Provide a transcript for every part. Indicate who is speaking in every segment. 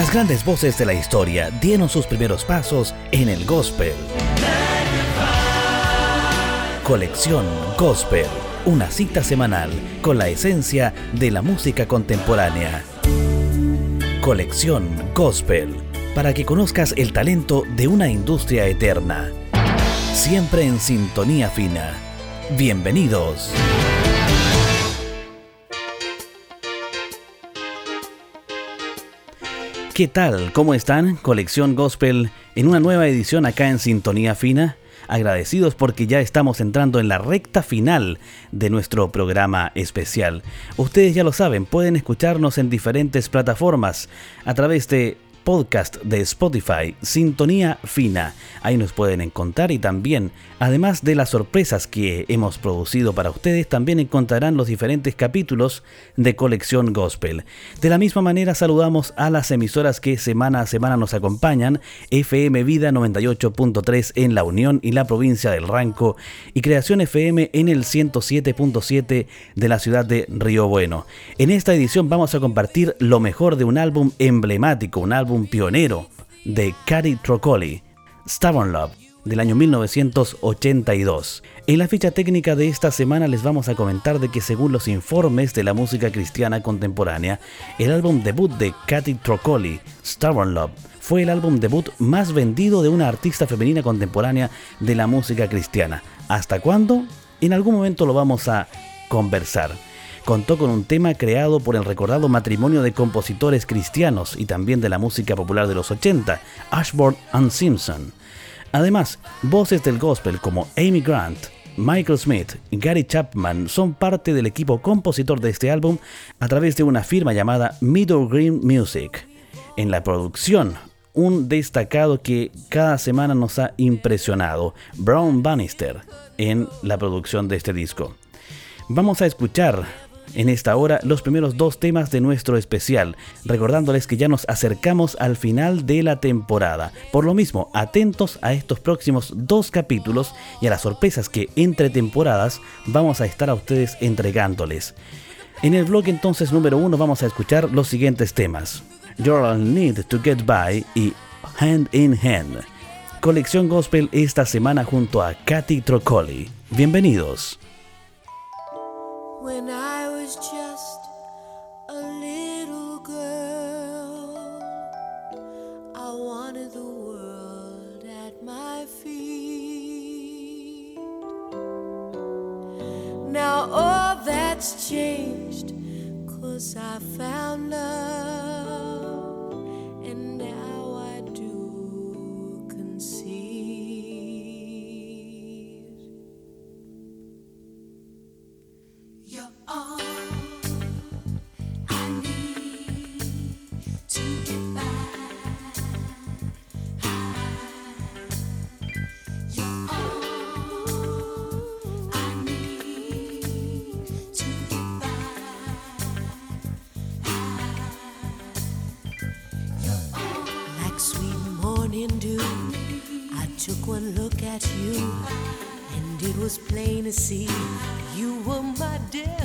Speaker 1: Las grandes voces de la historia dieron sus primeros pasos en el gospel. Colección Gospel, una cita semanal con la esencia de la música contemporánea. Colección Gospel, para que conozcas el talento de una industria eterna. Siempre en sintonía fina. Bienvenidos. ¿Qué tal? ¿Cómo están? Colección Gospel en una nueva edición acá en Sintonía Fina. Agradecidos porque ya estamos entrando en la recta final de nuestro programa especial. Ustedes ya lo saben, pueden escucharnos en diferentes plataformas a través de podcast de Spotify, Sintonía Fina. Ahí nos pueden encontrar y también, además de las sorpresas que hemos producido para ustedes, también encontrarán los diferentes capítulos de Colección Gospel. De la misma manera saludamos a las emisoras que semana a semana nos acompañan, FM Vida 98.3 en La Unión y la provincia del Ranco y Creación FM en el 107.7 de la ciudad de Río Bueno. En esta edición vamos a compartir lo mejor de un álbum emblemático, un álbum pionero de Cady Trocoli, Stubborn Love, del año 1982. En la ficha técnica de esta semana les vamos a comentar de que según los informes de la música cristiana contemporánea, el álbum debut de Katy Trocoli, Stubborn Love, fue el álbum debut más vendido de una artista femenina contemporánea de la música cristiana. ¿Hasta cuándo? En algún momento lo vamos a conversar contó con un tema creado por el recordado matrimonio de compositores cristianos y también de la música popular de los 80, Ashford and Simpson. Además, voces del gospel como Amy Grant, Michael Smith y Gary Chapman son parte del equipo compositor de este álbum a través de una firma llamada Middle Green Music. En la producción, un destacado que cada semana nos ha impresionado, Brown Bannister, en la producción de este disco. Vamos a escuchar en esta hora los primeros dos temas de nuestro especial, recordándoles que ya nos acercamos al final de la temporada. Por lo mismo, atentos a estos próximos dos capítulos y a las sorpresas que entre temporadas vamos a estar a ustedes entregándoles. En el blog entonces número uno vamos a escuchar los siguientes temas. You'll Need to Get By y Hand in Hand. Colección Gospel esta semana junto a Katy Trocoli. Bienvenidos.
Speaker 2: When I was just a little girl, I wanted the world at my feet. Now all that's changed, cause I found love,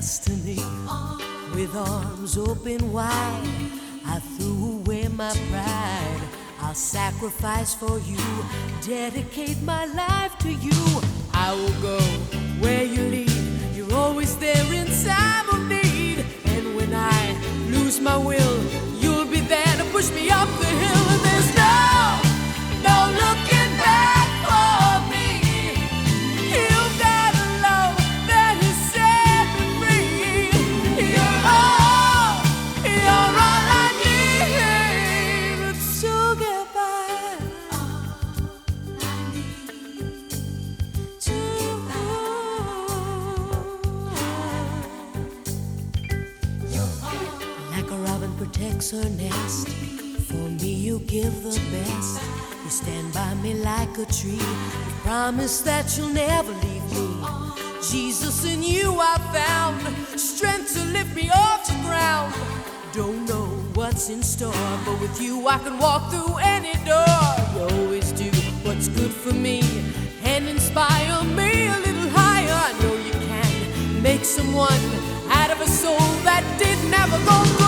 Speaker 2: With arms open wide, I threw away my pride. I'll sacrifice for you, dedicate my life to you. I will go where you lead. You're always there in time of need. And when I lose my will, protects her nest. For me, you give the best. You stand by me like a tree. You promise that you'll never leave me. Jesus, in you I found strength to lift me off the ground. Don't know what's in store, but with you I can walk through any door. You always do what's good for me and inspire me a little higher. I know you can make someone out of a soul that didn't have a goal.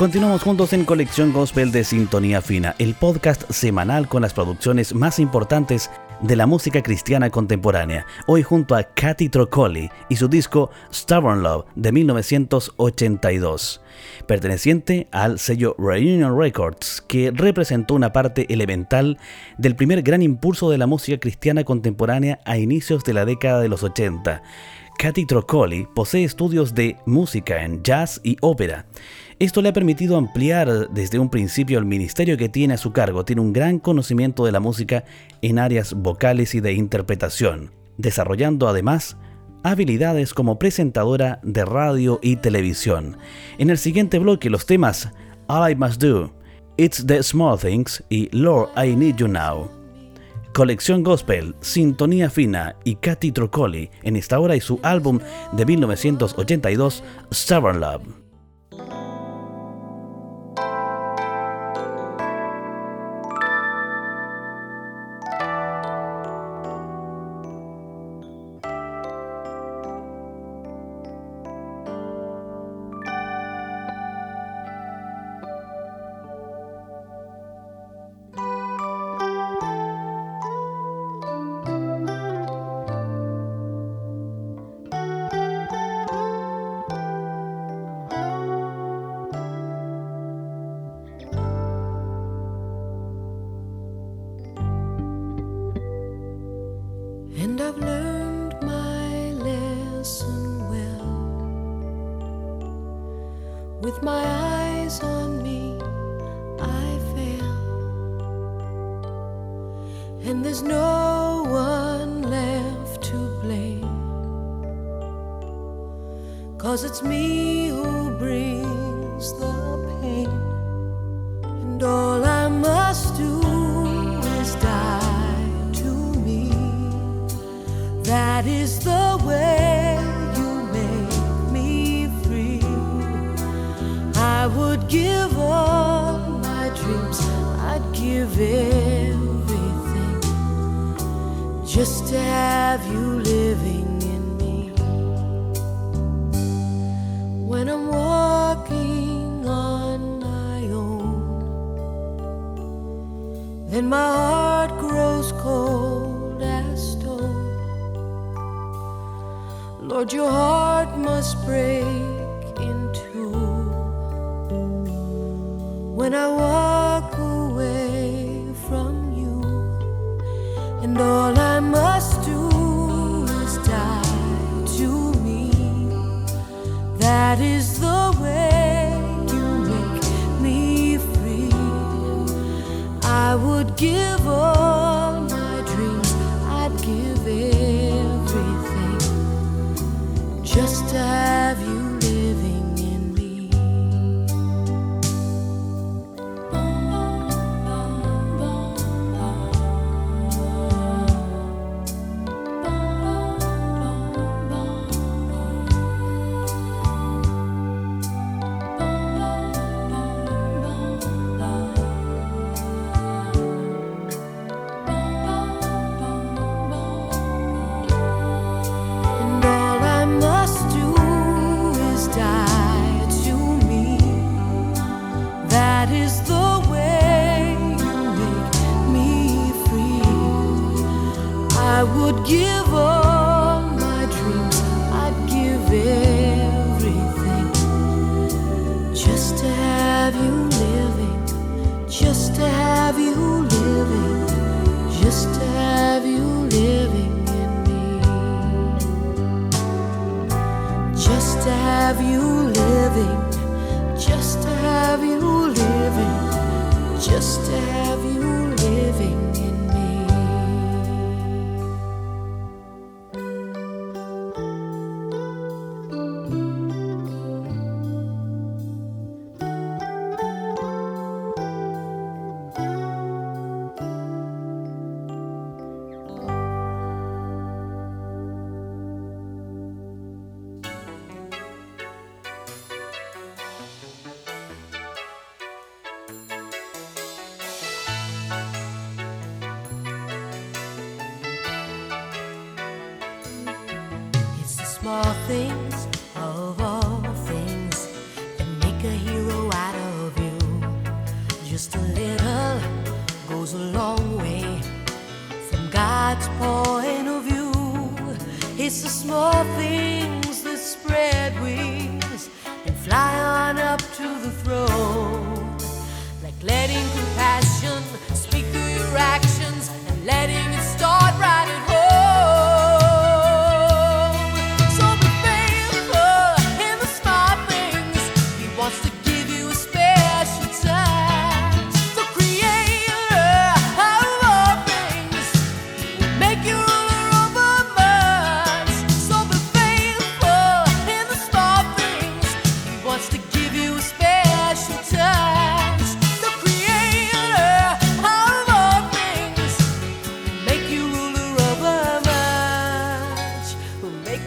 Speaker 1: Continuamos juntos en Colección Gospel de Sintonía Fina, el podcast semanal con las producciones más importantes de la música cristiana contemporánea. Hoy junto a Katy Trocoli y su disco Stubborn Love de 1982, perteneciente al sello Reunion Records, que representó una parte elemental del primer gran impulso de la música cristiana contemporánea a inicios de la década de los 80. Katy Trocoli posee estudios de música en jazz y ópera. Esto le ha permitido ampliar desde un principio el ministerio que tiene a su cargo. Tiene un gran conocimiento de la música en áreas vocales y de interpretación, desarrollando además habilidades como presentadora de radio y televisión. En el siguiente bloque los temas All I Must Do, It's the Small Things y Lord I Need You Now. Colección Gospel, Sintonía Fina y Katy Trocoli en esta hora y su álbum de 1982, Stubborn Love.
Speaker 2: Cause it's me. That is the way you make me free. I would give up.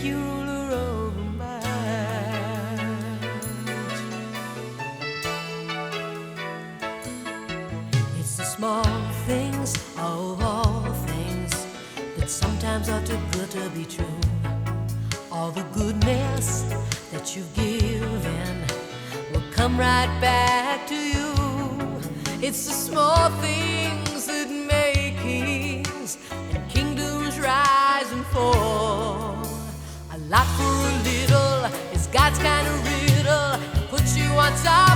Speaker 2: you over. It's the small things, all things, that sometimes are too good to be true. All the goodness that you've will come right back to you. It's the small things. God's kind of riddle puts you on top.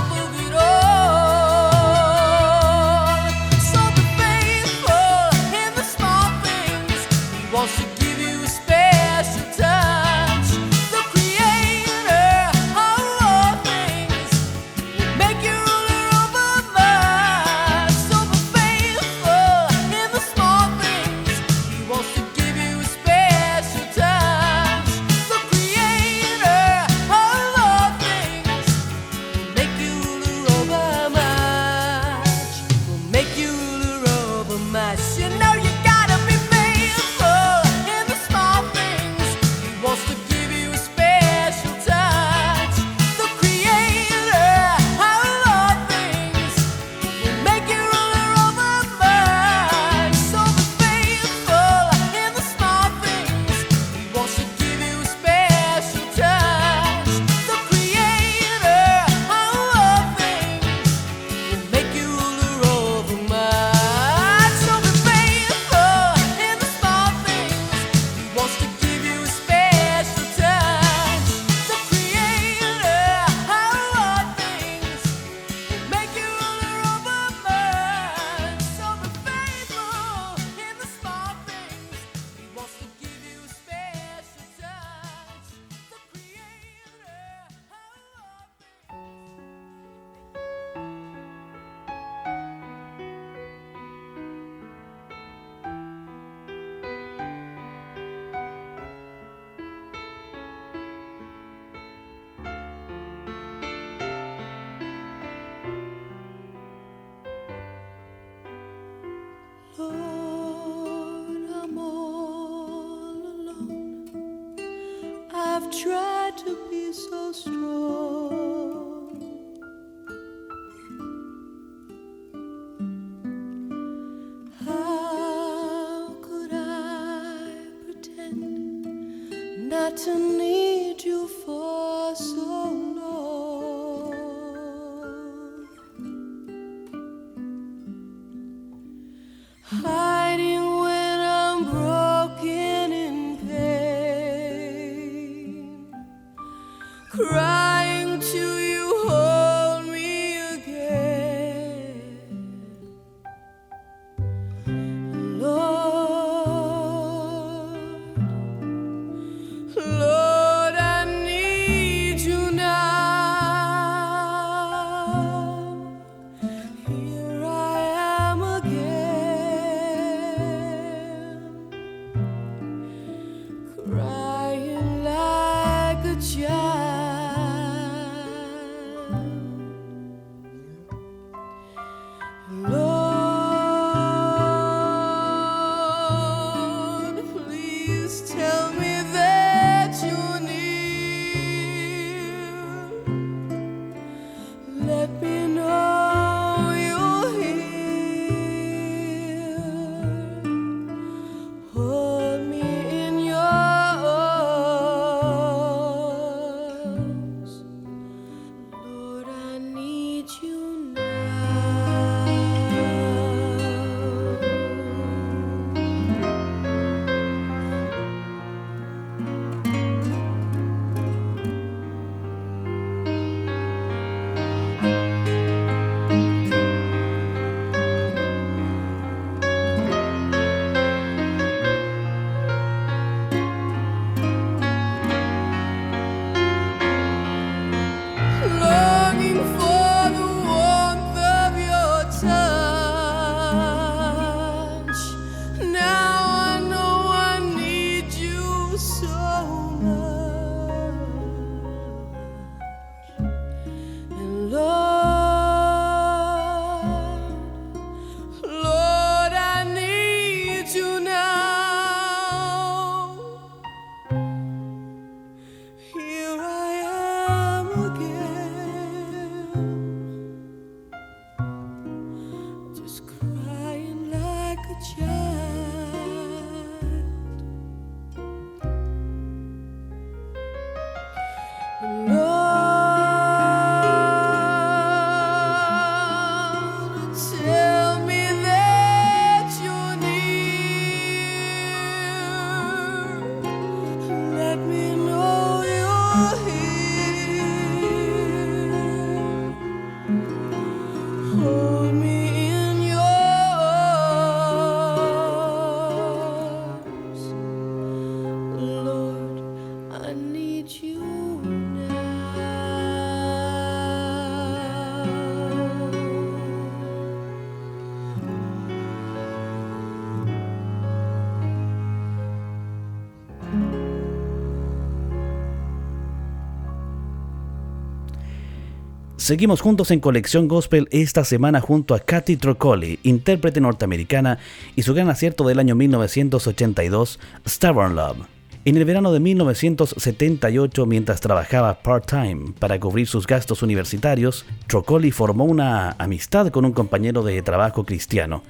Speaker 1: Seguimos juntos en Colección Gospel esta semana junto a Katy Trocoli, intérprete norteamericana, y su gran acierto del año 1982, Stubborn Love. En el verano de 1978, mientras trabajaba part-time para cubrir sus gastos universitarios, Trocoli formó una amistad con un compañero de trabajo cristiano.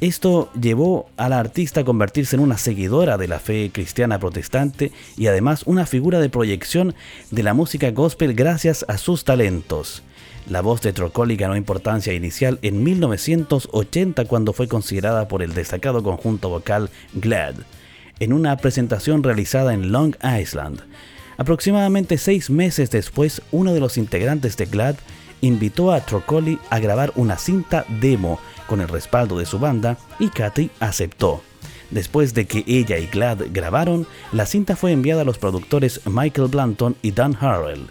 Speaker 1: Esto llevó a la artista a convertirse en una seguidora de la fe cristiana protestante y además una figura de proyección de la música gospel gracias a sus talentos. La voz de Trocoli ganó importancia inicial en 1980 cuando fue considerada por el destacado conjunto vocal GLAD en una presentación realizada en Long Island. Aproximadamente seis meses después, uno de los integrantes de GLAD invitó a Trocoli a grabar una cinta demo con el respaldo de su banda y Katy aceptó. Después de que ella y Glad grabaron, la cinta fue enviada a los productores Michael Blanton y Dan Harrell.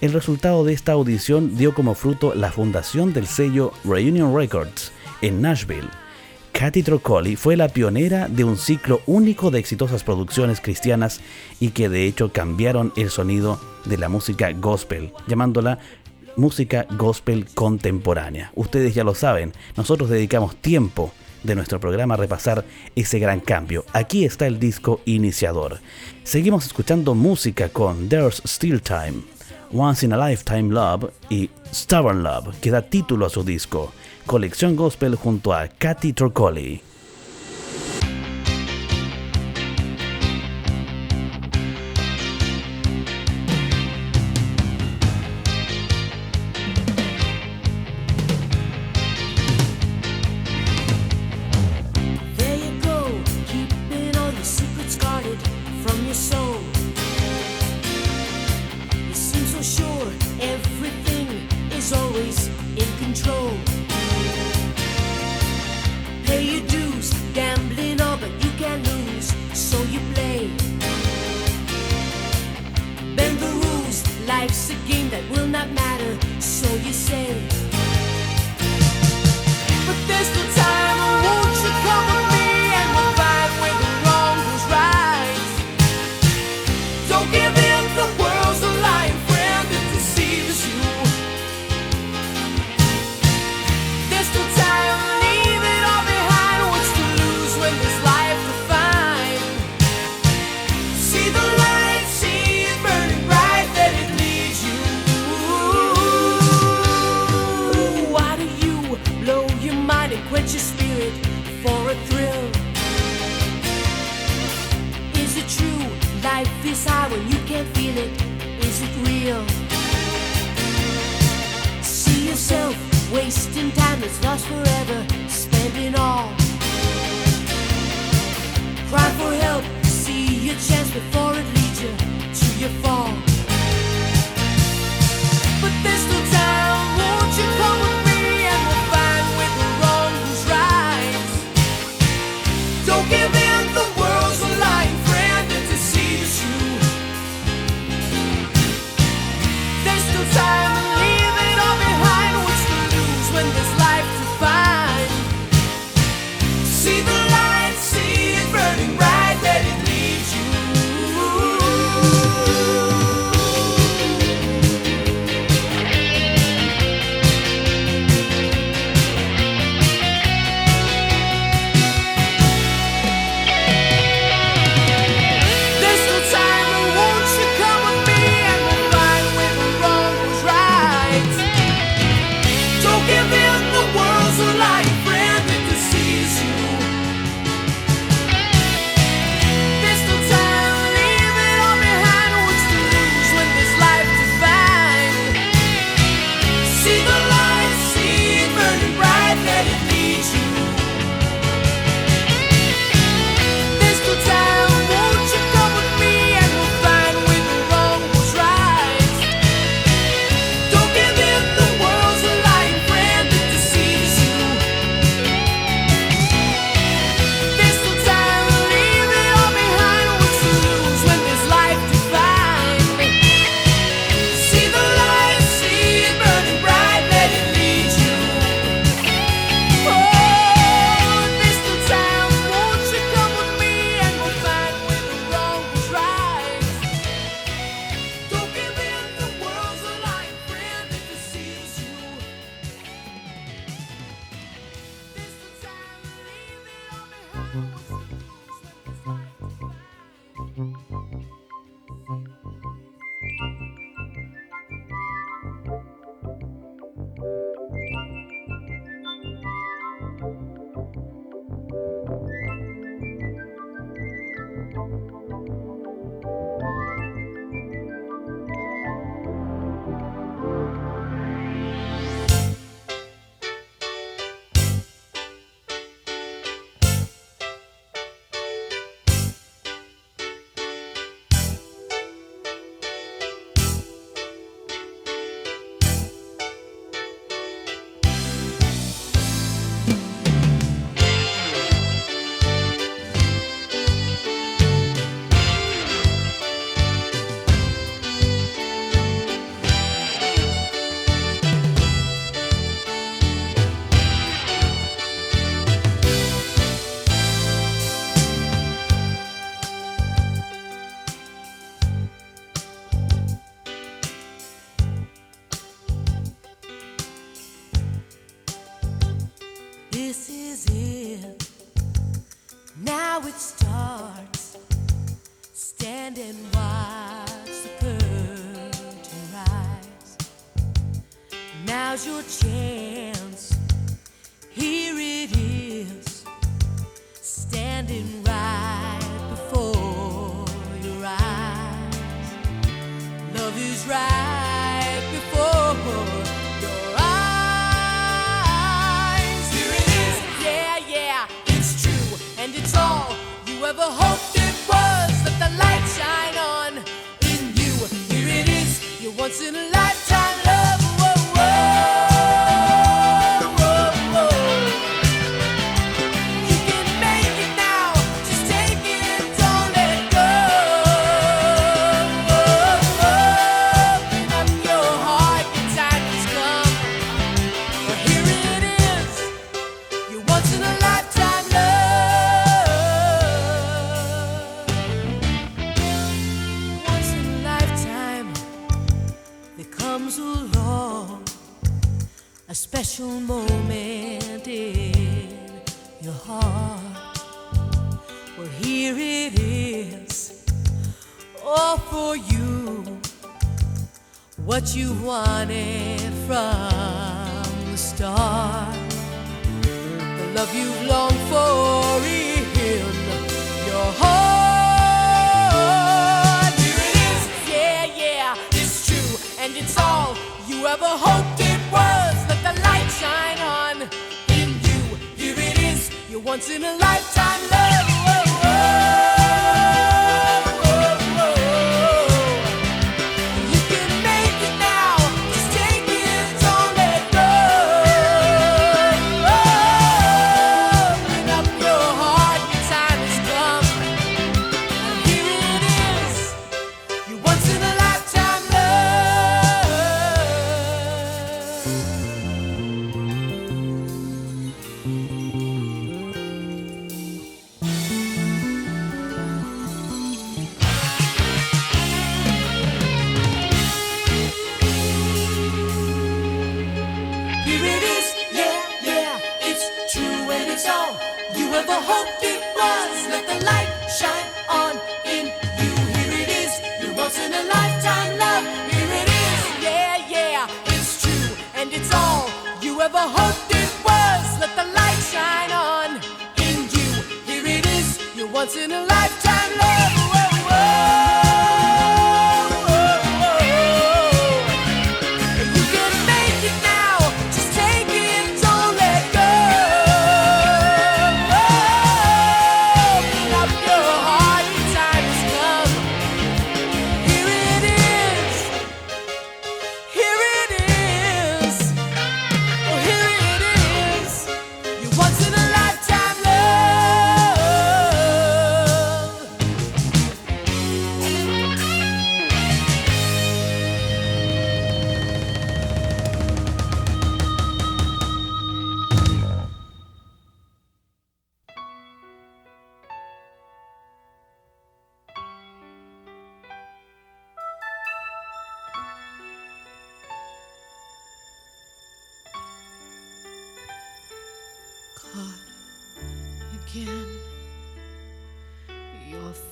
Speaker 1: El resultado de esta audición dio como fruto la fundación del sello Reunion Records en Nashville. Katy Trocoli fue la pionera de un ciclo único de exitosas producciones cristianas y que de hecho cambiaron el sonido de la música gospel, llamándola música gospel contemporánea. Ustedes ya lo saben, nosotros dedicamos tiempo
Speaker 2: de nuestro programa repasar ese gran cambio. Aquí está el disco iniciador. Seguimos escuchando música con There's Still Time, Once in a Lifetime Love y Stubborn Love, que da título a su disco. Colección Gospel junto a Katy Torcoli.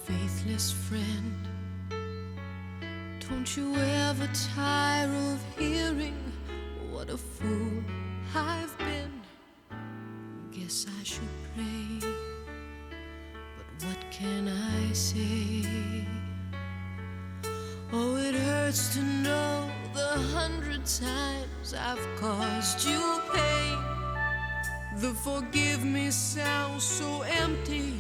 Speaker 2: faithless friend. Don't you ever tire of hearing what a fool I've been? Guess I should pray, but what can I say? Oh, it hurts to know the hundred times I've caused you pain. The forgive me sounds so empty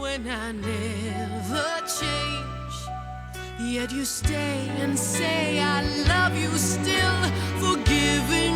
Speaker 2: when I never change. Yet you stay and say I love you still, forgiving.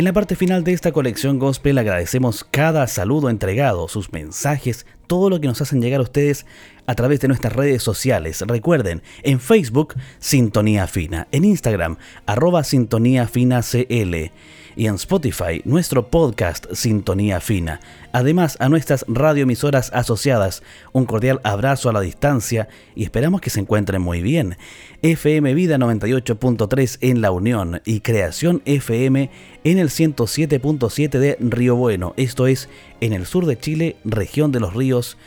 Speaker 1: En la parte final de esta colección gospel agradecemos cada saludo entregado, sus mensajes, todo lo que nos hacen llegar a ustedes a través de nuestras redes sociales. Recuerden, en Facebook, Sintonía Fina, en Instagram, arroba Sintonía Fina CL y en Spotify, nuestro podcast Sintonía Fina. Además, a nuestras radioemisoras asociadas, un cordial abrazo a la distancia y esperamos que se encuentren muy bien. FM Vida 98.3 en La Unión y Creación FM en el 107.7 de Río Bueno, esto es en el sur de Chile, región de los ríos,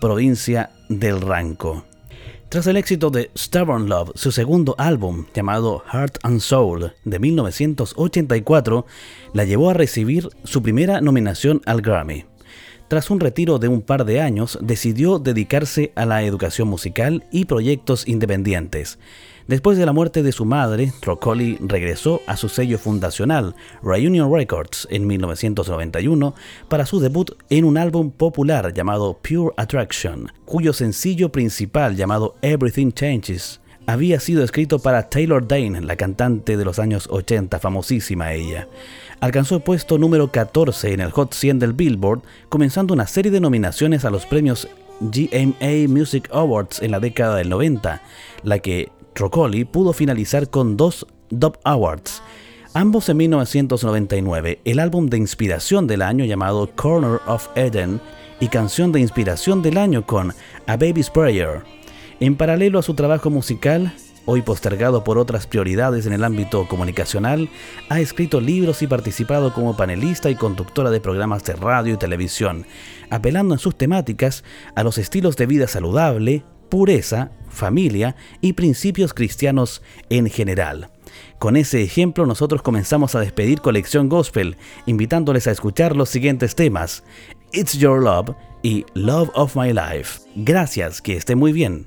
Speaker 1: provincia del Ranco. Tras el éxito de Stubborn Love, su segundo álbum, llamado Heart and Soul, de 1984, la llevó a recibir su primera nominación al Grammy. Tras un retiro de un par de años, decidió dedicarse a la educación musical y proyectos independientes. Después de la muerte de su madre, Trocoli regresó a su sello fundacional, Reunion Records, en 1991 para su debut en un álbum popular llamado Pure Attraction, cuyo sencillo principal llamado Everything Changes había sido escrito para Taylor Dane, la cantante de los años 80, famosísima ella. Alcanzó el puesto número 14 en el Hot 100 del Billboard, comenzando una serie de nominaciones a los premios GMA Music Awards en la década del 90, la que Trocoli pudo finalizar con dos Dove Awards, ambos en 1999, el álbum de inspiración del año llamado Corner of Eden y canción de inspiración del año con A Baby's Prayer. En paralelo a su trabajo musical, hoy postergado por otras prioridades en el ámbito comunicacional, ha escrito libros y participado como panelista y conductora de programas de radio y televisión, apelando en sus temáticas a los estilos de vida saludable, pureza, familia y principios cristianos en general. Con ese ejemplo nosotros comenzamos a despedir Colección Gospel, invitándoles a escuchar los siguientes temas, It's Your Love y Love of My Life. Gracias, que esté muy bien.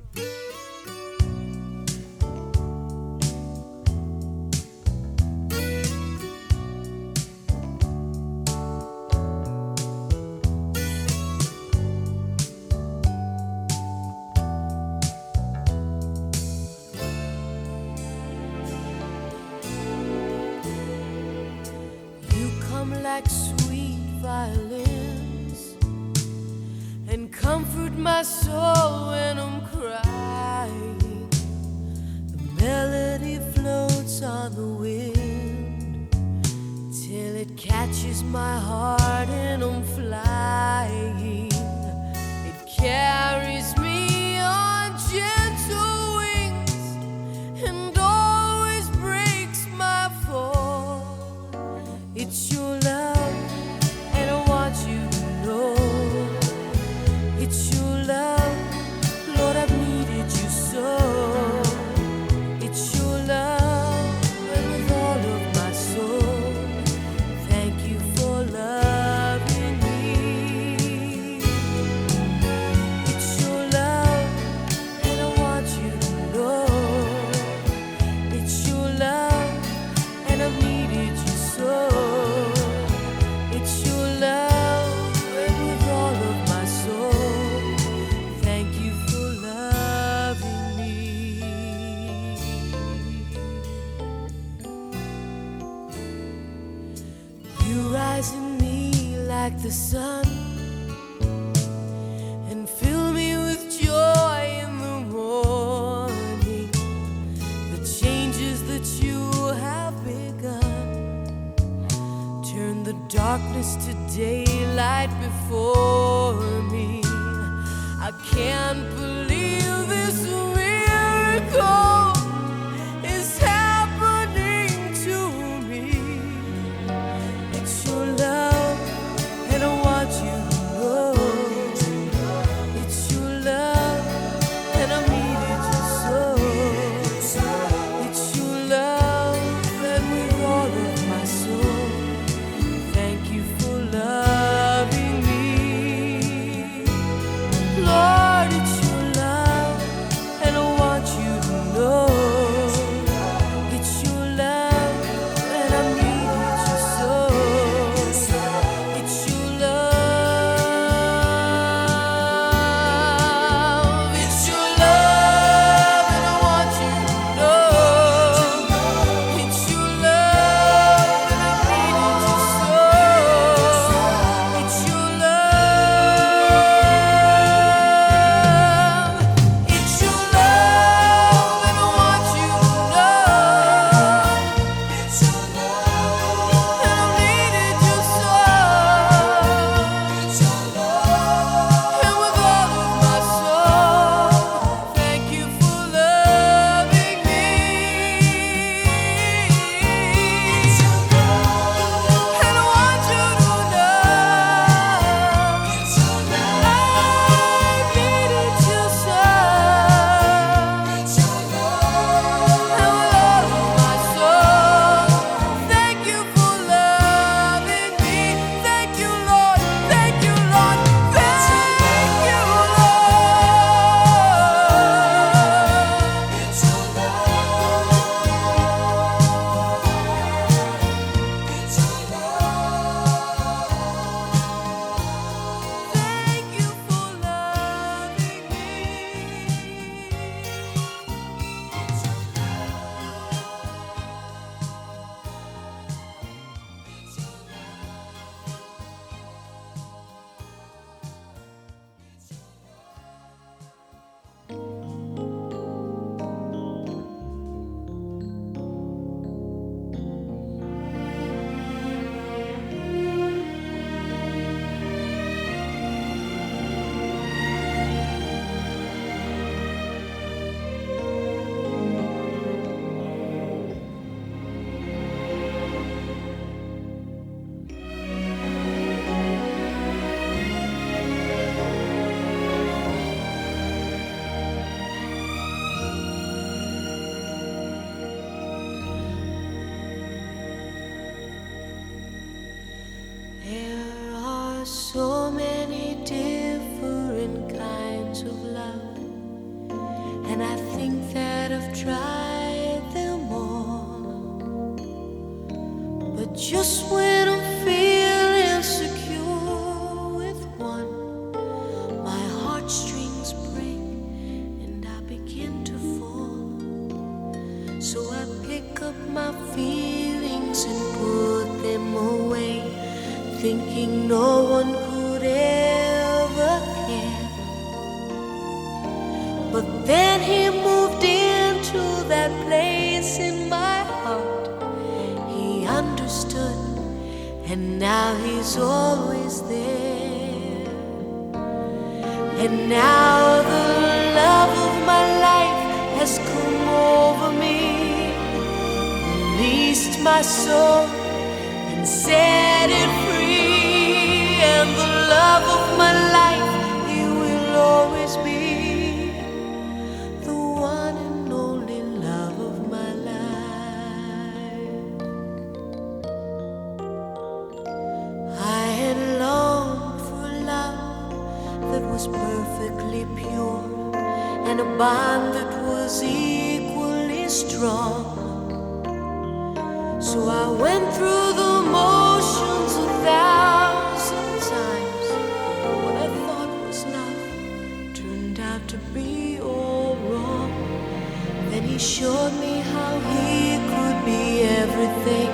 Speaker 2: just when he's always there. And now the love of my life has come over me, released my soul and set it free. And the love of my life, he will always. Bond that was equally strong. So I went through the motions a thousand times. What I thought was love turned out to be all wrong. Then he showed me how he could be everything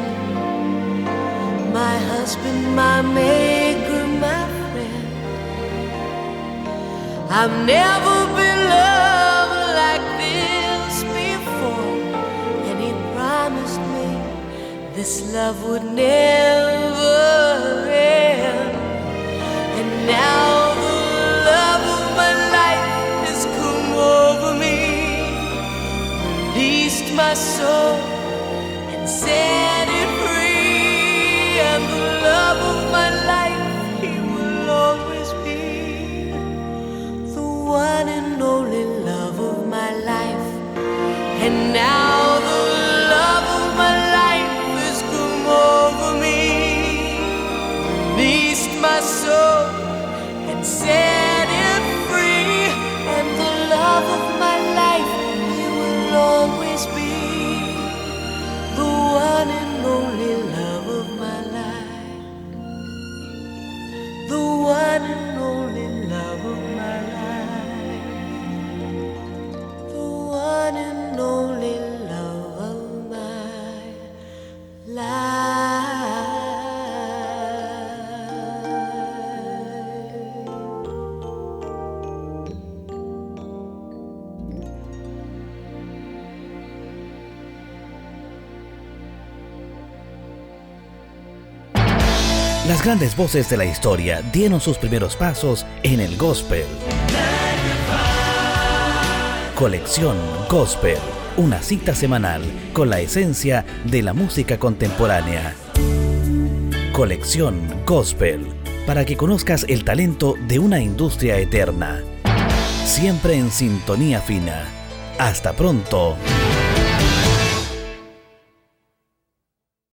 Speaker 2: my husband, my maker, my friend. I've never this love would never end. And now the love of my life has come over me, released my soul,
Speaker 1: grandes voces de la historia dieron sus primeros pasos en el gospel. Colección Gospel, una cita semanal con la esencia de la música contemporánea. Colección Gospel, para que conozcas el talento de una industria eterna. Siempre en sintonía fina. Hasta pronto.